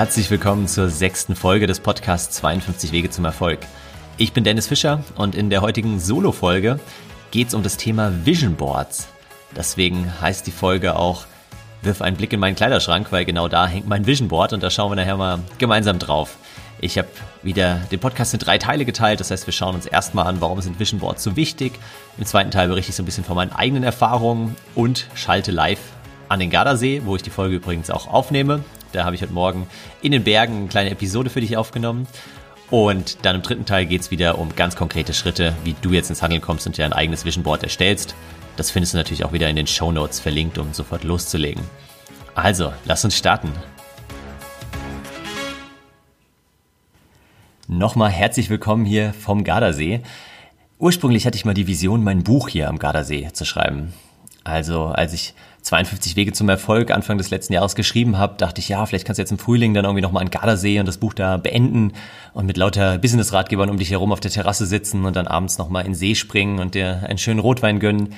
Herzlich willkommen zur sechsten Folge des Podcasts 52 Wege zum Erfolg. Ich bin Dennis Fischer und in der heutigen Solo-Folge geht es um das Thema Vision Boards. Deswegen heißt die Folge auch Wirf einen Blick in meinen Kleiderschrank, weil genau da hängt mein Vision Board und da schauen wir nachher mal gemeinsam drauf. Ich habe wieder den Podcast in drei Teile geteilt, das heißt, wir schauen uns erstmal an, warum sind Vision Boards so wichtig. Im zweiten Teil berichte ich so ein bisschen von meinen eigenen Erfahrungen und schalte live an den Gardasee, wo ich die Folge übrigens auch aufnehme. Da habe ich heute Morgen in den Bergen eine kleine Episode für dich aufgenommen. Und dann im dritten Teil geht es wieder um ganz konkrete Schritte, wie du jetzt ins Handeln kommst und dir ein eigenes Vision Board erstellst. Das findest du natürlich auch wieder in den Show Notes verlinkt, um sofort loszulegen. Also, lass uns starten. Nochmal herzlich willkommen hier vom Gardasee. Ursprünglich hatte ich mal die Vision, mein Buch hier am Gardasee zu schreiben. Also, als ich 52 Wege zum Erfolg Anfang des letzten Jahres geschrieben habe, dachte ich, ja, vielleicht kannst du jetzt im Frühling dann irgendwie nochmal an Gardasee und das Buch da beenden und mit lauter Business-Ratgebern um dich herum auf der Terrasse sitzen und dann abends nochmal in See springen und dir einen schönen Rotwein gönnen.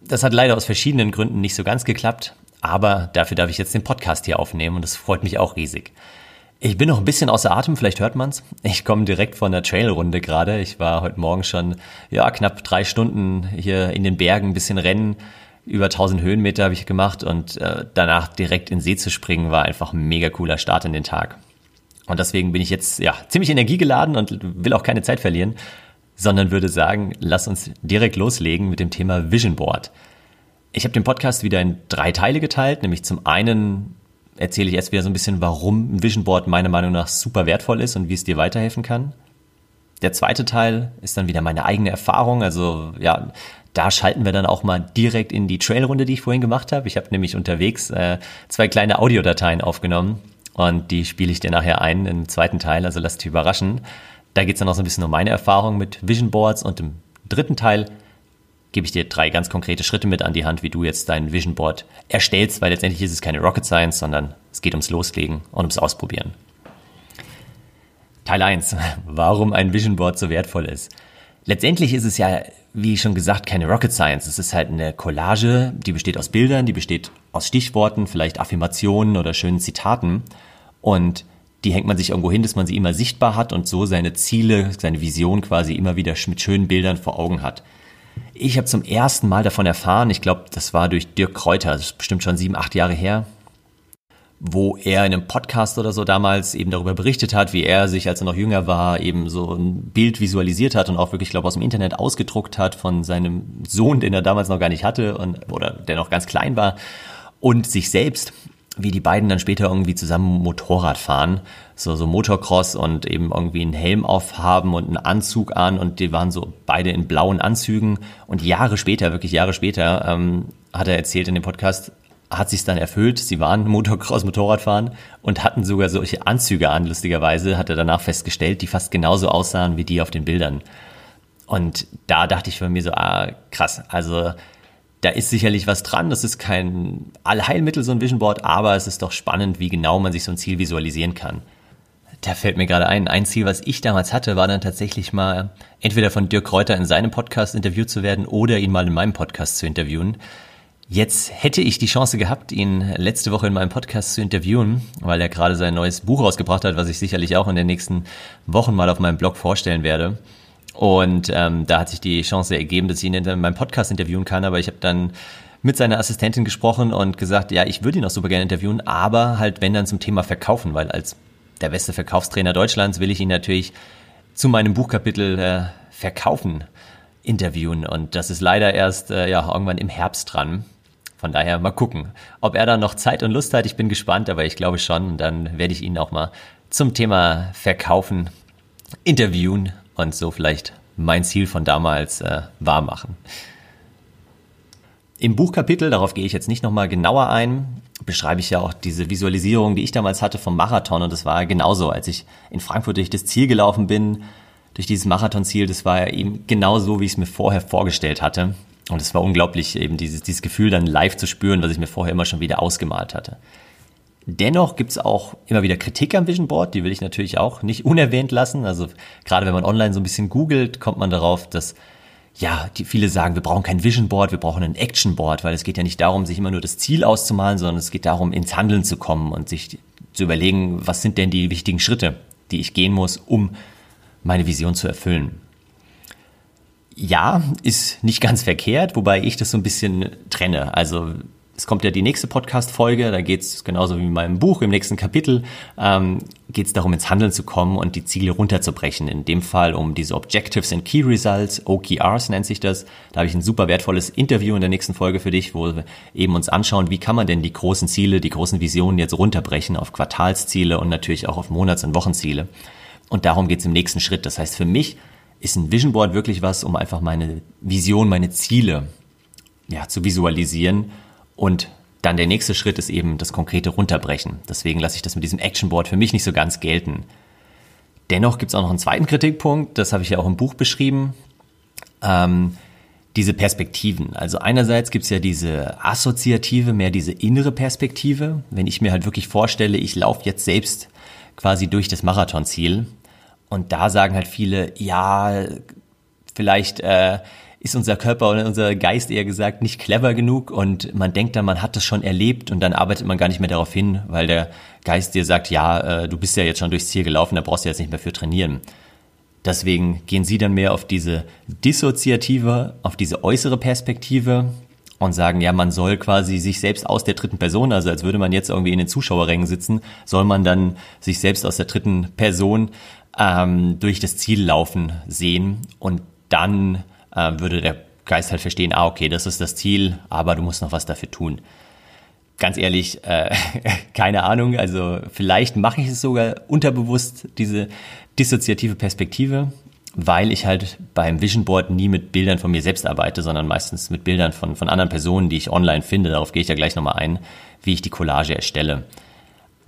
Das hat leider aus verschiedenen Gründen nicht so ganz geklappt, aber dafür darf ich jetzt den Podcast hier aufnehmen und das freut mich auch riesig. Ich bin noch ein bisschen außer Atem, vielleicht hört man's. Ich komme direkt von der Trailrunde gerade. Ich war heute Morgen schon ja knapp drei Stunden hier in den Bergen, ein bisschen rennen, über 1000 Höhenmeter habe ich gemacht und äh, danach direkt in See zu springen war einfach ein mega cooler Start in den Tag. Und deswegen bin ich jetzt ja ziemlich energiegeladen und will auch keine Zeit verlieren, sondern würde sagen, lass uns direkt loslegen mit dem Thema Vision Board. Ich habe den Podcast wieder in drei Teile geteilt, nämlich zum einen erzähle ich erst wieder so ein bisschen, warum ein Vision Board meiner Meinung nach super wertvoll ist und wie es dir weiterhelfen kann. Der zweite Teil ist dann wieder meine eigene Erfahrung, also ja, da schalten wir dann auch mal direkt in die Trailrunde, die ich vorhin gemacht habe. Ich habe nämlich unterwegs äh, zwei kleine Audiodateien aufgenommen und die spiele ich dir nachher ein im zweiten Teil, also lass dich überraschen. Da geht es dann auch so ein bisschen um meine Erfahrung mit Vision Boards und im dritten Teil gebe ich dir drei ganz konkrete Schritte mit an die Hand, wie du jetzt dein Vision Board erstellst, weil letztendlich ist es keine Rocket Science, sondern es geht ums Loslegen und ums Ausprobieren. Teil 1. Warum ein Vision Board so wertvoll ist. Letztendlich ist es ja wie schon gesagt, keine Rocket Science. Es ist halt eine Collage, die besteht aus Bildern, die besteht aus Stichworten, vielleicht Affirmationen oder schönen Zitaten. Und die hängt man sich irgendwo hin, dass man sie immer sichtbar hat und so seine Ziele, seine Vision quasi immer wieder mit schönen Bildern vor Augen hat. Ich habe zum ersten Mal davon erfahren, ich glaube, das war durch Dirk Kräuter, das ist bestimmt schon sieben, acht Jahre her, wo er in einem Podcast oder so damals eben darüber berichtet hat, wie er sich, als er noch jünger war, eben so ein Bild visualisiert hat und auch wirklich, glaube aus dem Internet ausgedruckt hat von seinem Sohn, den er damals noch gar nicht hatte und, oder der noch ganz klein war und sich selbst, wie die beiden dann später irgendwie zusammen Motorrad fahren, so, so Motocross und eben irgendwie einen Helm aufhaben und einen Anzug an und die waren so beide in blauen Anzügen. Und Jahre später, wirklich Jahre später, ähm, hat er erzählt in dem Podcast, hat sich dann erfüllt. Sie waren Motocross, Motorradfahren und hatten sogar solche Anzüge an, lustigerweise, hat er danach festgestellt, die fast genauso aussahen wie die auf den Bildern. Und da dachte ich für mir so, ah, krass, also da ist sicherlich was dran. Das ist kein Allheilmittel, so ein Vision Board, aber es ist doch spannend, wie genau man sich so ein Ziel visualisieren kann. Da fällt mir gerade ein, ein Ziel, was ich damals hatte, war dann tatsächlich mal entweder von Dirk Kräuter in seinem Podcast interviewt zu werden oder ihn mal in meinem Podcast zu interviewen. Jetzt hätte ich die Chance gehabt, ihn letzte Woche in meinem Podcast zu interviewen, weil er gerade sein neues Buch rausgebracht hat, was ich sicherlich auch in den nächsten Wochen mal auf meinem Blog vorstellen werde. Und ähm, da hat sich die Chance ergeben, dass ich ihn in meinem Podcast interviewen kann, aber ich habe dann mit seiner Assistentin gesprochen und gesagt, ja, ich würde ihn auch super gerne interviewen, aber halt wenn dann zum Thema Verkaufen, weil als der beste Verkaufstrainer Deutschlands will ich ihn natürlich zu meinem Buchkapitel äh, Verkaufen interviewen. Und das ist leider erst äh, ja, irgendwann im Herbst dran. Von daher mal gucken, ob er da noch Zeit und Lust hat. Ich bin gespannt, aber ich glaube schon. Und dann werde ich ihn auch mal zum Thema Verkaufen interviewen und so vielleicht mein Ziel von damals äh, wahr machen. Im Buchkapitel, darauf gehe ich jetzt nicht nochmal genauer ein, beschreibe ich ja auch diese Visualisierung, die ich damals hatte vom Marathon. Und das war genauso, als ich in Frankfurt durch das Ziel gelaufen bin, durch dieses Marathonziel. Das war eben genau so, wie ich es mir vorher vorgestellt hatte. Und es war unglaublich, eben dieses, dieses Gefühl dann live zu spüren, was ich mir vorher immer schon wieder ausgemalt hatte. Dennoch gibt's auch immer wieder Kritik am Vision Board, die will ich natürlich auch nicht unerwähnt lassen. Also gerade wenn man online so ein bisschen googelt, kommt man darauf, dass ja, die viele sagen, wir brauchen kein Vision Board, wir brauchen ein Action Board, weil es geht ja nicht darum, sich immer nur das Ziel auszumalen, sondern es geht darum, ins Handeln zu kommen und sich zu überlegen, was sind denn die wichtigen Schritte, die ich gehen muss, um meine Vision zu erfüllen. Ja, ist nicht ganz verkehrt, wobei ich das so ein bisschen trenne. Also es kommt ja die nächste Podcast-Folge, da geht es genauso wie in meinem Buch, im nächsten Kapitel, ähm, geht es darum, ins Handeln zu kommen und die Ziele runterzubrechen. In dem Fall um diese Objectives and Key Results, OKRs nennt sich das. Da habe ich ein super wertvolles Interview in der nächsten Folge für dich, wo wir eben uns anschauen, wie kann man denn die großen Ziele, die großen Visionen jetzt runterbrechen auf Quartalsziele und natürlich auch auf Monats- und Wochenziele. Und darum geht es im nächsten Schritt. Das heißt, für mich ist ein Vision Board wirklich was, um einfach meine Vision, meine Ziele ja, zu visualisieren und dann der nächste Schritt ist eben das konkrete Runterbrechen. Deswegen lasse ich das mit diesem Actionboard für mich nicht so ganz gelten. Dennoch gibt es auch noch einen zweiten Kritikpunkt, das habe ich ja auch im Buch beschrieben. Ähm, diese Perspektiven. Also einerseits gibt es ja diese assoziative, mehr diese innere Perspektive. Wenn ich mir halt wirklich vorstelle, ich laufe jetzt selbst quasi durch das Marathonziel. Und da sagen halt viele, ja, vielleicht äh, ist unser Körper oder unser Geist eher gesagt nicht clever genug und man denkt dann, man hat das schon erlebt und dann arbeitet man gar nicht mehr darauf hin, weil der Geist dir sagt, ja, äh, du bist ja jetzt schon durchs Ziel gelaufen, da brauchst du jetzt nicht mehr für trainieren. Deswegen gehen sie dann mehr auf diese dissoziative, auf diese äußere Perspektive und sagen, ja, man soll quasi sich selbst aus der dritten Person, also als würde man jetzt irgendwie in den Zuschauerrängen sitzen, soll man dann sich selbst aus der dritten Person ähm, durch das Ziel laufen sehen und dann äh, würde der Geist halt verstehen, ah, okay, das ist das Ziel, aber du musst noch was dafür tun. Ganz ehrlich, äh, keine Ahnung. Also vielleicht mache ich es sogar unterbewusst, diese dissoziative Perspektive, weil ich halt beim Vision Board nie mit Bildern von mir selbst arbeite, sondern meistens mit Bildern von, von anderen Personen, die ich online finde. Darauf gehe ich ja gleich nochmal ein, wie ich die Collage erstelle.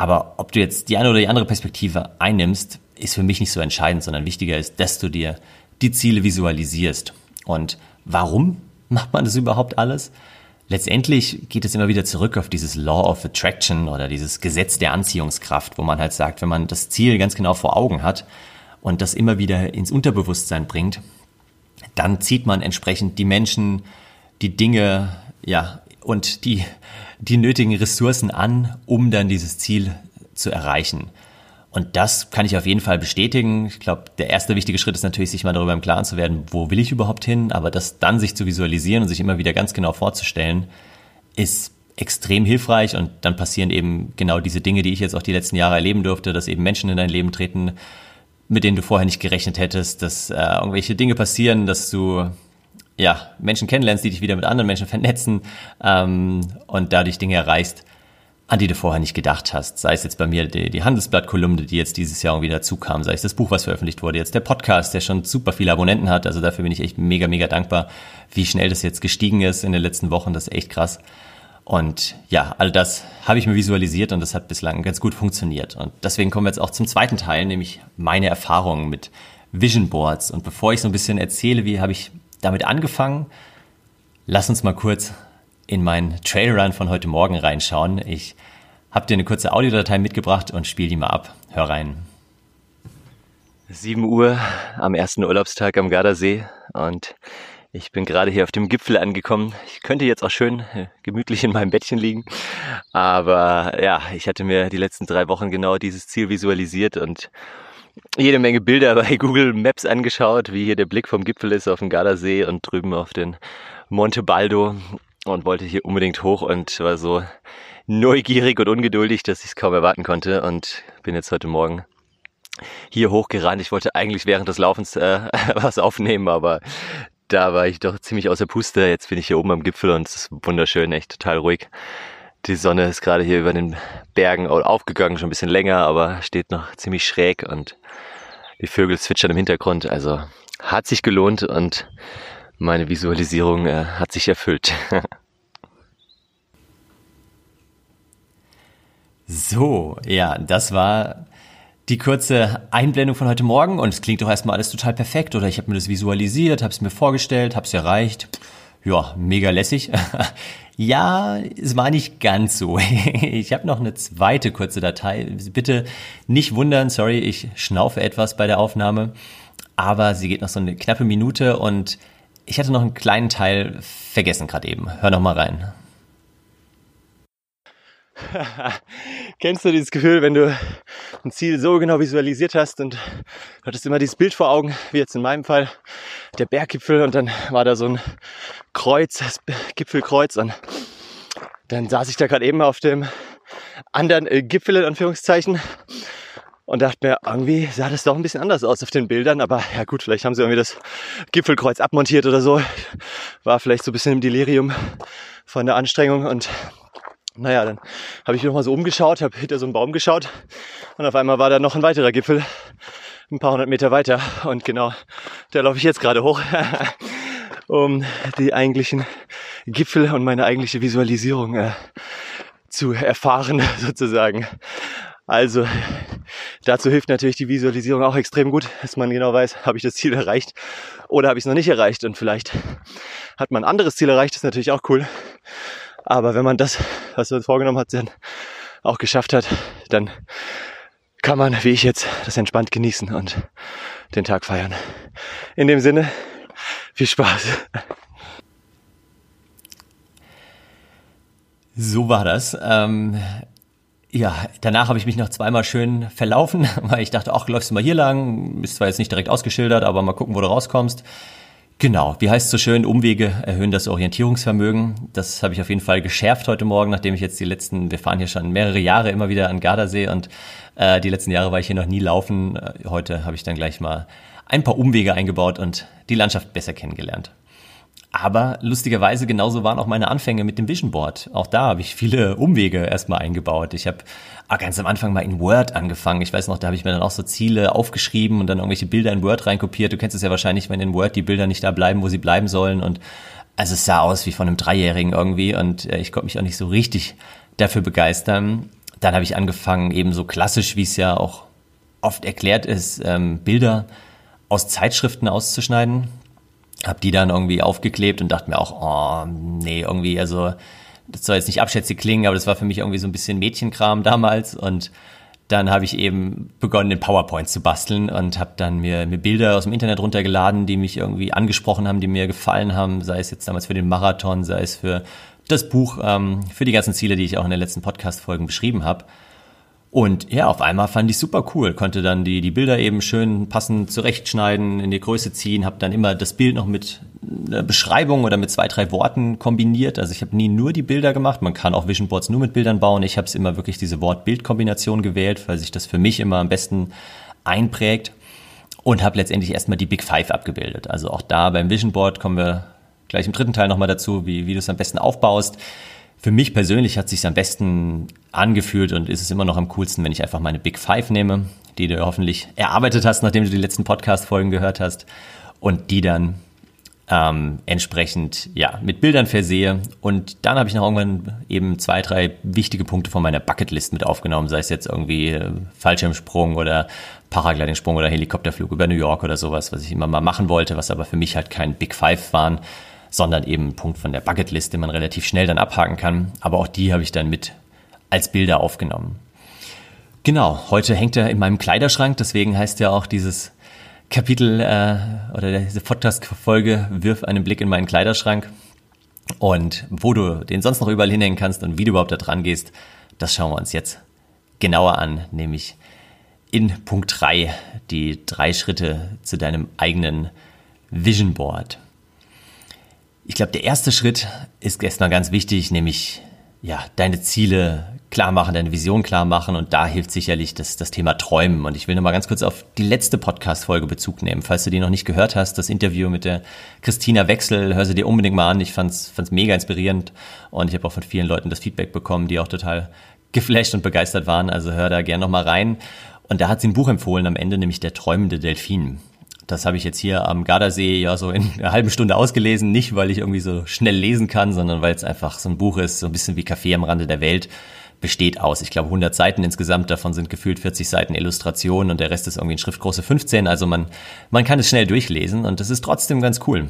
Aber ob du jetzt die eine oder die andere Perspektive einnimmst, ist für mich nicht so entscheidend, sondern wichtiger ist, dass du dir die Ziele visualisierst. Und warum macht man das überhaupt alles? Letztendlich geht es immer wieder zurück auf dieses Law of Attraction oder dieses Gesetz der Anziehungskraft, wo man halt sagt, wenn man das Ziel ganz genau vor Augen hat und das immer wieder ins Unterbewusstsein bringt, dann zieht man entsprechend die Menschen, die Dinge, ja, und die, die nötigen Ressourcen an, um dann dieses Ziel zu erreichen. Und das kann ich auf jeden Fall bestätigen. Ich glaube, der erste wichtige Schritt ist natürlich, sich mal darüber im Klaren zu werden, wo will ich überhaupt hin, aber das dann sich zu visualisieren und sich immer wieder ganz genau vorzustellen, ist extrem hilfreich und dann passieren eben genau diese Dinge, die ich jetzt auch die letzten Jahre erleben durfte, dass eben Menschen in dein Leben treten, mit denen du vorher nicht gerechnet hättest, dass äh, irgendwelche Dinge passieren, dass du ja Menschen kennenlernst, die dich wieder mit anderen Menschen vernetzen ähm, und dadurch Dinge erreichst, an die du vorher nicht gedacht hast. Sei es jetzt bei mir die, die Handelsblatt-Kolumne, die jetzt dieses Jahr irgendwie dazu kam, sei es das Buch, was veröffentlicht wurde, jetzt der Podcast, der schon super viele Abonnenten hat. Also dafür bin ich echt mega, mega dankbar, wie schnell das jetzt gestiegen ist in den letzten Wochen. Das ist echt krass. Und ja, all das habe ich mir visualisiert und das hat bislang ganz gut funktioniert. Und deswegen kommen wir jetzt auch zum zweiten Teil, nämlich meine Erfahrungen mit Vision Boards. Und bevor ich so ein bisschen erzähle, wie habe ich damit angefangen, lass uns mal kurz in meinen Trailrun von heute Morgen reinschauen. Ich habe dir eine kurze Audiodatei mitgebracht und spiel die mal ab. Hör rein. 7 Uhr am ersten Urlaubstag am Gardasee und ich bin gerade hier auf dem Gipfel angekommen. Ich könnte jetzt auch schön äh, gemütlich in meinem Bettchen liegen, aber ja, ich hatte mir die letzten drei Wochen genau dieses Ziel visualisiert und jede Menge Bilder bei Google Maps angeschaut, wie hier der Blick vom Gipfel ist auf den Gardasee und drüben auf den Monte Baldo und wollte hier unbedingt hoch und war so neugierig und ungeduldig, dass ich es kaum erwarten konnte und bin jetzt heute Morgen hier hochgerannt. Ich wollte eigentlich während des Laufens äh, was aufnehmen, aber da war ich doch ziemlich außer Puste. Jetzt bin ich hier oben am Gipfel und es ist wunderschön, echt total ruhig. Die Sonne ist gerade hier über den Bergen aufgegangen, schon ein bisschen länger, aber steht noch ziemlich schräg und die Vögel zwitschern im Hintergrund. Also hat sich gelohnt und meine Visualisierung äh, hat sich erfüllt. so, ja, das war die kurze Einblendung von heute Morgen und es klingt doch erstmal alles total perfekt oder ich habe mir das visualisiert, habe es mir vorgestellt, habe es erreicht. Ja, mega lässig. ja, es war nicht ganz so. ich habe noch eine zweite kurze Datei. Bitte nicht wundern, sorry, ich schnaufe etwas bei der Aufnahme, aber sie geht noch so eine knappe Minute und ich hatte noch einen kleinen Teil vergessen gerade eben. Hör noch mal rein. Kennst du dieses Gefühl, wenn du ein Ziel so genau visualisiert hast und du hattest immer dieses Bild vor Augen, wie jetzt in meinem Fall, der Berggipfel und dann war da so ein Kreuz, das Gipfelkreuz und dann saß ich da gerade eben auf dem anderen äh, Gipfel in Anführungszeichen und dachte mir, irgendwie sah das doch ein bisschen anders aus auf den Bildern, aber ja gut, vielleicht haben sie irgendwie das Gipfelkreuz abmontiert oder so. War vielleicht so ein bisschen im Delirium von der Anstrengung und naja, dann habe ich nochmal so umgeschaut, habe hinter so einen Baum geschaut und auf einmal war da noch ein weiterer Gipfel, ein paar hundert Meter weiter und genau, da laufe ich jetzt gerade hoch, um die eigentlichen Gipfel und meine eigentliche Visualisierung äh, zu erfahren sozusagen. Also dazu hilft natürlich die Visualisierung auch extrem gut, dass man genau weiß, habe ich das Ziel erreicht oder habe ich es noch nicht erreicht und vielleicht hat man ein anderes Ziel erreicht, ist natürlich auch cool. Aber wenn man das, was man vorgenommen hat, dann auch geschafft hat, dann kann man, wie ich jetzt, das entspannt genießen und den Tag feiern. In dem Sinne, viel Spaß. So war das. Ähm, ja, danach habe ich mich noch zweimal schön verlaufen, weil ich dachte, ach, läufst du mal hier lang, ist zwar jetzt nicht direkt ausgeschildert, aber mal gucken, wo du rauskommst. Genau, wie heißt so schön, Umwege erhöhen das Orientierungsvermögen. Das habe ich auf jeden Fall geschärft heute Morgen, nachdem ich jetzt die letzten, wir fahren hier schon mehrere Jahre immer wieder an Gardasee und äh, die letzten Jahre war ich hier noch nie laufen. Äh, heute habe ich dann gleich mal ein paar Umwege eingebaut und die Landschaft besser kennengelernt. Aber lustigerweise genauso waren auch meine Anfänge mit dem Vision Board. Auch da habe ich viele Umwege erstmal eingebaut. Ich habe ah, ganz am Anfang mal in Word angefangen. Ich weiß noch, da habe ich mir dann auch so Ziele aufgeschrieben und dann irgendwelche Bilder in Word reinkopiert. Du kennst es ja wahrscheinlich, wenn in Word die Bilder nicht da bleiben, wo sie bleiben sollen. Und also es sah aus wie von einem Dreijährigen irgendwie und äh, ich konnte mich auch nicht so richtig dafür begeistern. Dann habe ich angefangen, eben so klassisch, wie es ja auch oft erklärt ist, ähm, Bilder aus Zeitschriften auszuschneiden hab die dann irgendwie aufgeklebt und dachte mir auch, oh, nee, irgendwie, also das soll jetzt nicht abschätzig klingen, aber das war für mich irgendwie so ein bisschen Mädchenkram damals und dann habe ich eben begonnen, in PowerPoint zu basteln und habe dann mir, mir Bilder aus dem Internet runtergeladen, die mich irgendwie angesprochen haben, die mir gefallen haben, sei es jetzt damals für den Marathon, sei es für das Buch, ähm, für die ganzen Ziele, die ich auch in den letzten Podcast-Folgen beschrieben habe. Und ja, auf einmal fand ich super cool, konnte dann die, die Bilder eben schön passend zurechtschneiden, in die Größe ziehen, habe dann immer das Bild noch mit einer Beschreibung oder mit zwei, drei Worten kombiniert. Also ich habe nie nur die Bilder gemacht, man kann auch Vision Boards nur mit Bildern bauen. Ich habe es immer wirklich diese Wort-Bild-Kombination gewählt, weil sich das für mich immer am besten einprägt und habe letztendlich erstmal die Big Five abgebildet. Also auch da beim Vision Board kommen wir gleich im dritten Teil nochmal dazu, wie, wie du es am besten aufbaust. Für mich persönlich hat es sich am besten angefühlt und ist es immer noch am coolsten, wenn ich einfach meine Big Five nehme, die du hoffentlich erarbeitet hast, nachdem du die letzten Podcast-Folgen gehört hast und die dann ähm, entsprechend ja mit Bildern versehe. Und dann habe ich noch irgendwann eben zwei, drei wichtige Punkte von meiner Bucketlist mit aufgenommen, sei es jetzt irgendwie äh, Fallschirmsprung oder Paragliding-Sprung oder Helikopterflug über New York oder sowas, was ich immer mal machen wollte, was aber für mich halt kein Big Five waren, sondern eben ein Punkt von der Bucketlist, den man relativ schnell dann abhaken kann. Aber auch die habe ich dann mit als Bilder aufgenommen. Genau, heute hängt er in meinem Kleiderschrank, deswegen heißt ja auch dieses Kapitel äh, oder diese Podcast-Folge Wirf einen Blick in meinen Kleiderschrank. Und wo du den sonst noch überall hinhängen kannst und wie du überhaupt da dran gehst, das schauen wir uns jetzt genauer an, nämlich in Punkt 3, die drei Schritte zu deinem eigenen Vision Board. Ich glaube, der erste Schritt ist erstmal ganz wichtig, nämlich ja, deine Ziele klar machen, deine Vision klar machen und da hilft sicherlich das, das Thema Träumen. Und ich will nochmal ganz kurz auf die letzte Podcast-Folge Bezug nehmen. Falls du die noch nicht gehört hast, das Interview mit der Christina Wechsel, hör sie dir unbedingt mal an. Ich fand's, fand's mega inspirierend und ich habe auch von vielen Leuten das Feedback bekommen, die auch total geflasht und begeistert waren. Also hör da gerne nochmal rein. Und da hat sie ein Buch empfohlen am Ende, nämlich Der träumende Delfin. Das habe ich jetzt hier am Gardasee ja so in einer halben Stunde ausgelesen. Nicht, weil ich irgendwie so schnell lesen kann, sondern weil es einfach so ein Buch ist, so ein bisschen wie Kaffee am Rande der Welt. Besteht aus, ich glaube, 100 Seiten insgesamt. Davon sind gefühlt 40 Seiten Illustrationen und der Rest ist irgendwie in Schriftgröße 15. Also man, man kann es schnell durchlesen und das ist trotzdem ganz cool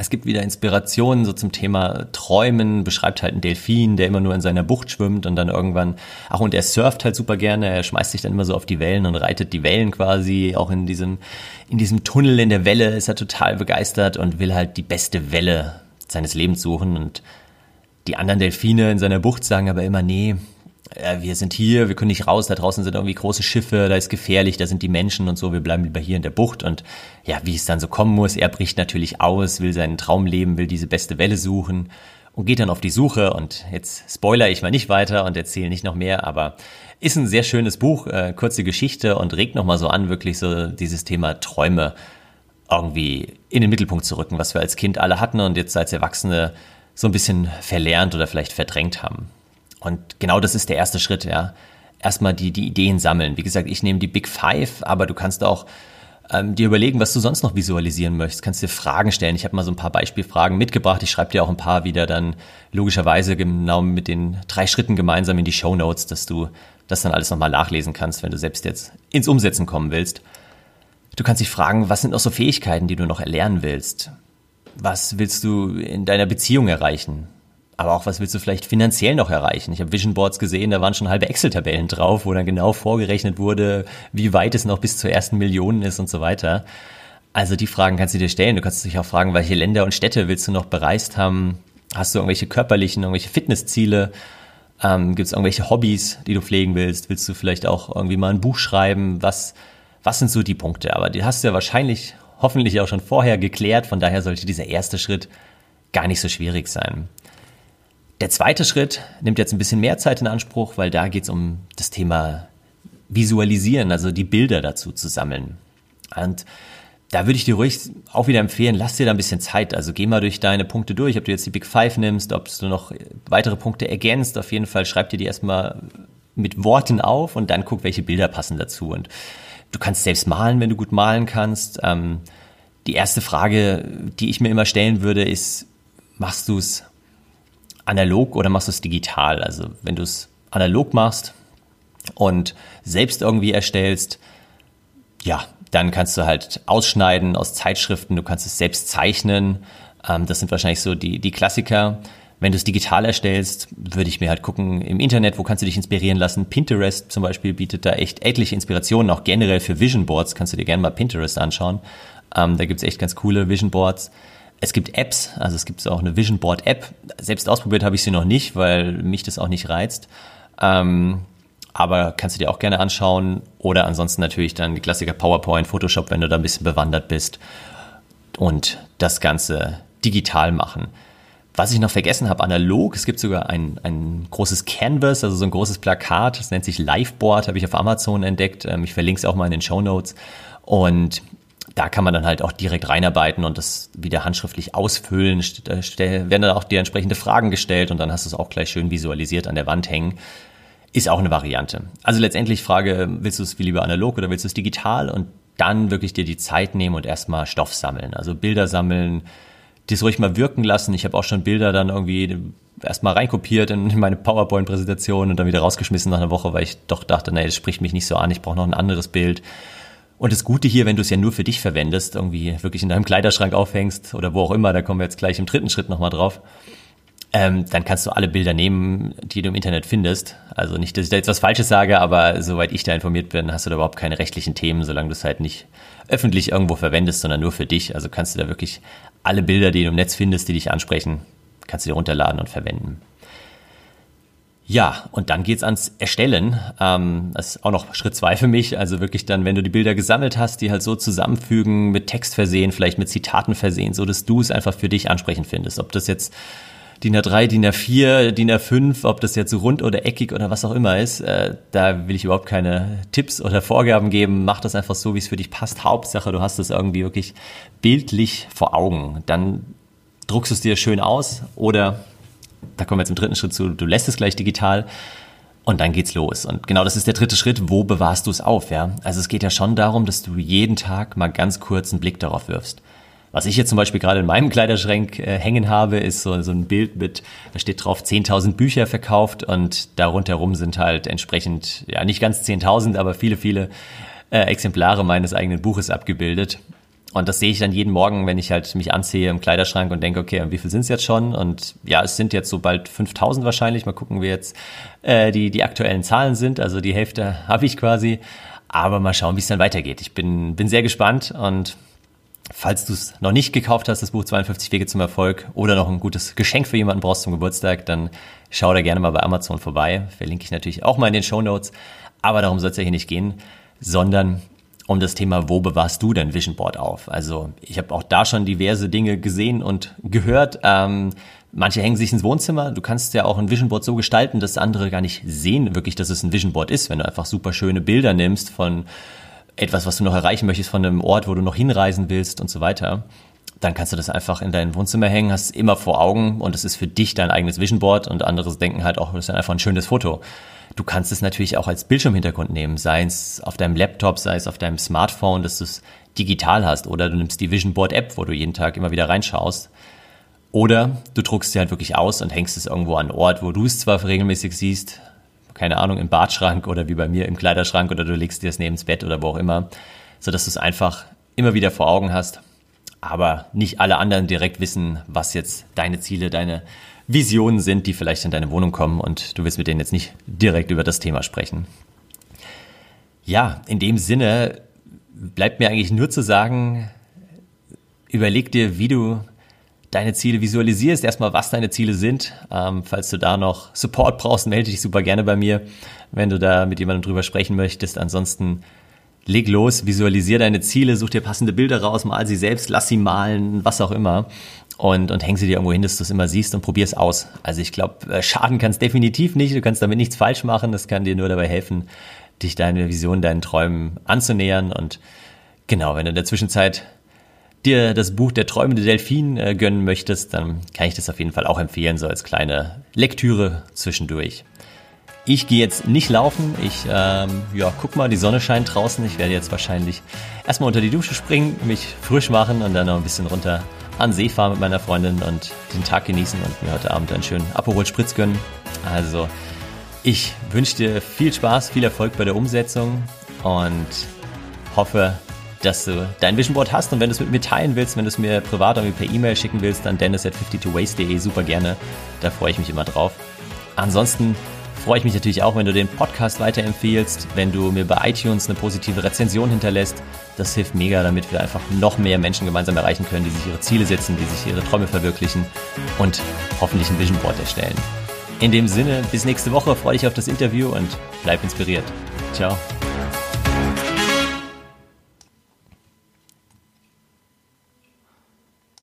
es gibt wieder Inspirationen so zum Thema Träumen, beschreibt halt einen Delfin, der immer nur in seiner Bucht schwimmt und dann irgendwann, ach und er surft halt super gerne, er schmeißt sich dann immer so auf die Wellen und reitet die Wellen quasi, auch in diesem, in diesem Tunnel in der Welle ist er total begeistert und will halt die beste Welle seines Lebens suchen und die anderen Delfine in seiner Bucht sagen aber immer, nee, äh, wir sind hier, wir können nicht raus, da draußen sind irgendwie große Schiffe, da ist gefährlich, da sind die Menschen und so, wir bleiben lieber hier in der Bucht und ja, wie es dann so kommen muss, er bricht natürlich aus, will seinen Traum leben, will diese beste Welle suchen und geht dann auf die Suche und jetzt spoiler ich mal nicht weiter und erzähle nicht noch mehr, aber ist ein sehr schönes Buch, äh, kurze Geschichte und regt nochmal so an, wirklich so dieses Thema Träume irgendwie in den Mittelpunkt zu rücken, was wir als Kind alle hatten und jetzt als Erwachsene so ein bisschen verlernt oder vielleicht verdrängt haben. Und genau das ist der erste Schritt, ja. Erstmal die, die Ideen sammeln. Wie gesagt, ich nehme die Big Five, aber du kannst auch ähm, dir überlegen, was du sonst noch visualisieren möchtest. Kannst dir Fragen stellen. Ich habe mal so ein paar Beispielfragen mitgebracht. Ich schreibe dir auch ein paar wieder dann logischerweise genau mit den drei Schritten gemeinsam in die Show Notes, dass du das dann alles nochmal nachlesen kannst, wenn du selbst jetzt ins Umsetzen kommen willst. Du kannst dich fragen, was sind noch so Fähigkeiten, die du noch erlernen willst? Was willst du in deiner Beziehung erreichen? Aber auch, was willst du vielleicht finanziell noch erreichen? Ich habe Vision Boards gesehen, da waren schon halbe Excel-Tabellen drauf, wo dann genau vorgerechnet wurde, wie weit es noch bis zur ersten Million ist und so weiter. Also die Fragen kannst du dir stellen. Du kannst dich auch fragen, welche Länder und Städte willst du noch bereist haben? Hast du irgendwelche körperlichen, irgendwelche Fitnessziele? Ähm, Gibt es irgendwelche Hobbys, die du pflegen willst? Willst du vielleicht auch irgendwie mal ein Buch schreiben? Was, was sind so die Punkte? Aber die hast du ja wahrscheinlich, hoffentlich auch schon vorher geklärt. Von daher sollte dieser erste Schritt gar nicht so schwierig sein. Der zweite Schritt nimmt jetzt ein bisschen mehr Zeit in Anspruch, weil da geht es um das Thema Visualisieren, also die Bilder dazu zu sammeln. Und da würde ich dir ruhig auch wieder empfehlen, lass dir da ein bisschen Zeit. Also geh mal durch deine Punkte durch, ob du jetzt die Big Five nimmst, ob du noch weitere Punkte ergänzt. Auf jeden Fall schreib dir die erstmal mit Worten auf und dann guck, welche Bilder passen dazu. Und du kannst selbst malen, wenn du gut malen kannst. Ähm, die erste Frage, die ich mir immer stellen würde, ist, machst du es analog oder machst du es digital? Also wenn du es analog machst und selbst irgendwie erstellst, ja, dann kannst du halt ausschneiden aus Zeitschriften, du kannst es selbst zeichnen. Ähm, das sind wahrscheinlich so die, die Klassiker. Wenn du es digital erstellst, würde ich mir halt gucken im Internet, wo kannst du dich inspirieren lassen. Pinterest zum Beispiel bietet da echt etliche Inspirationen, auch generell für Vision Boards. Kannst du dir gerne mal Pinterest anschauen. Ähm, da gibt's echt ganz coole Vision Boards. Es gibt Apps, also es gibt auch eine Vision Board App. Selbst ausprobiert habe ich sie noch nicht, weil mich das auch nicht reizt. Ähm, aber kannst du dir auch gerne anschauen. Oder ansonsten natürlich dann die Klassiker PowerPoint, Photoshop, wenn du da ein bisschen bewandert bist. Und das Ganze digital machen. Was ich noch vergessen habe, analog, es gibt sogar ein, ein großes Canvas, also so ein großes Plakat, das nennt sich Liveboard, habe ich auf Amazon entdeckt. Ähm, ich verlinke es auch mal in den Show Notes. Und da kann man dann halt auch direkt reinarbeiten und das wieder handschriftlich ausfüllen, werden dann auch die entsprechende Fragen gestellt und dann hast du es auch gleich schön visualisiert an der Wand hängen. Ist auch eine Variante. Also letztendlich Frage, willst du es wie lieber analog oder willst du es digital und dann wirklich dir die Zeit nehmen und erstmal Stoff sammeln. Also Bilder sammeln, das ruhig mal wirken lassen. Ich habe auch schon Bilder dann irgendwie erstmal reinkopiert in meine PowerPoint-Präsentation und dann wieder rausgeschmissen nach einer Woche, weil ich doch dachte, nee, das spricht mich nicht so an, ich brauche noch ein anderes Bild. Und das Gute hier, wenn du es ja nur für dich verwendest, irgendwie wirklich in deinem Kleiderschrank aufhängst oder wo auch immer, da kommen wir jetzt gleich im dritten Schritt nochmal drauf, ähm, dann kannst du alle Bilder nehmen, die du im Internet findest. Also nicht, dass ich da jetzt was Falsches sage, aber soweit ich da informiert bin, hast du da überhaupt keine rechtlichen Themen, solange du es halt nicht öffentlich irgendwo verwendest, sondern nur für dich. Also kannst du da wirklich alle Bilder, die du im Netz findest, die dich ansprechen, kannst du dir runterladen und verwenden. Ja, und dann geht's ans Erstellen. Ähm, das ist auch noch Schritt zwei für mich. Also wirklich dann, wenn du die Bilder gesammelt hast, die halt so zusammenfügen, mit Text versehen, vielleicht mit Zitaten versehen, so dass du es einfach für dich ansprechend findest. Ob das jetzt DIN A3, DIN A4, DIN A5, ob das jetzt rund oder eckig oder was auch immer ist, äh, da will ich überhaupt keine Tipps oder Vorgaben geben. Mach das einfach so, wie es für dich passt. Hauptsache, du hast es irgendwie wirklich bildlich vor Augen. Dann druckst du es dir schön aus oder da kommen wir zum dritten Schritt zu, du lässt es gleich digital und dann geht's los. Und genau das ist der dritte Schritt, wo bewahrst du es auf, ja? Also es geht ja schon darum, dass du jeden Tag mal ganz kurz einen Blick darauf wirfst. Was ich jetzt zum Beispiel gerade in meinem Kleiderschrank äh, hängen habe, ist so, so ein Bild mit, da steht drauf 10.000 Bücher verkauft und darunter rum sind halt entsprechend, ja nicht ganz 10.000, aber viele, viele äh, Exemplare meines eigenen Buches abgebildet. Und das sehe ich dann jeden Morgen, wenn ich halt mich anziehe im Kleiderschrank und denke, okay, wie viel sind es jetzt schon? Und ja, es sind jetzt so bald 5000 wahrscheinlich. Mal gucken, wie jetzt äh, die, die aktuellen Zahlen sind. Also die Hälfte habe ich quasi. Aber mal schauen, wie es dann weitergeht. Ich bin, bin sehr gespannt und Falls du es noch nicht gekauft hast, das Buch 52 Wege zum Erfolg oder noch ein gutes Geschenk für jemanden brauchst zum Geburtstag, dann schau da gerne mal bei Amazon vorbei. Verlinke ich natürlich auch mal in den Show Notes. Aber darum soll es ja hier nicht gehen, sondern um das Thema, wo bewahrst du dein Vision Board auf? Also ich habe auch da schon diverse Dinge gesehen und gehört. Ähm, manche hängen sich ins Wohnzimmer. Du kannst ja auch ein Vision Board so gestalten, dass andere gar nicht sehen, wirklich, dass es ein Vision Board ist, wenn du einfach super schöne Bilder nimmst von etwas, was du noch erreichen möchtest, von einem Ort, wo du noch hinreisen willst und so weiter. Dann kannst du das einfach in dein Wohnzimmer hängen, hast immer vor Augen und es ist für dich dein eigenes Vision Board und andere denken halt auch, das ist einfach ein schönes Foto. Du kannst es natürlich auch als Bildschirmhintergrund nehmen, sei es auf deinem Laptop, sei es auf deinem Smartphone, dass du es digital hast oder du nimmst die Vision Board App, wo du jeden Tag immer wieder reinschaust. Oder du druckst sie halt wirklich aus und hängst es irgendwo an einen Ort, wo du es zwar regelmäßig siehst, keine Ahnung, im Badschrank oder wie bei mir im Kleiderschrank oder du legst dir es neben das Bett oder wo auch immer, so dass du es einfach immer wieder vor Augen hast, aber nicht alle anderen direkt wissen, was jetzt deine Ziele, deine Visionen sind, die vielleicht in deine Wohnung kommen und du willst mit denen jetzt nicht direkt über das Thema sprechen. Ja, in dem Sinne bleibt mir eigentlich nur zu sagen, überleg dir, wie du deine Ziele visualisierst, erstmal was deine Ziele sind. Ähm, falls du da noch Support brauchst, melde dich super gerne bei mir, wenn du da mit jemandem drüber sprechen möchtest. Ansonsten leg los, visualisier deine Ziele, such dir passende Bilder raus, mal sie selbst, lass sie malen, was auch immer und, und häng sie dir irgendwo hin, dass du es immer siehst und probier es aus. Also ich glaube, äh, schaden kannst definitiv nicht, du kannst damit nichts falsch machen, das kann dir nur dabei helfen, dich deine Vision, deinen Träumen anzunähern und genau, wenn du in der Zwischenzeit dir das Buch Der träumende Delfin äh, gönnen möchtest, dann kann ich das auf jeden Fall auch empfehlen, so als kleine Lektüre zwischendurch. Ich gehe jetzt nicht laufen. Ich, ähm, ja, guck mal, die Sonne scheint draußen. Ich werde jetzt wahrscheinlich erstmal unter die Dusche springen, mich frisch machen und dann noch ein bisschen runter an See fahren mit meiner Freundin und den Tag genießen und mir heute Abend einen schönen Aperol Spritz gönnen. Also, ich wünsche dir viel Spaß, viel Erfolg bei der Umsetzung und hoffe, dass du dein Vision Board hast und wenn du es mit mir teilen willst, wenn du es mir privat irgendwie per E-Mail schicken willst, dann dennis at 52ways.de super gerne. Da freue ich mich immer drauf. Ansonsten freue ich mich natürlich auch, wenn du den Podcast weiterempfehlst, wenn du mir bei iTunes eine positive Rezension hinterlässt. Das hilft mega, damit wir einfach noch mehr Menschen gemeinsam erreichen können, die sich ihre Ziele setzen, die sich ihre Träume verwirklichen und hoffentlich ein Vision Board erstellen. In dem Sinne, bis nächste Woche, freue dich auf das Interview und bleib inspiriert. Ciao.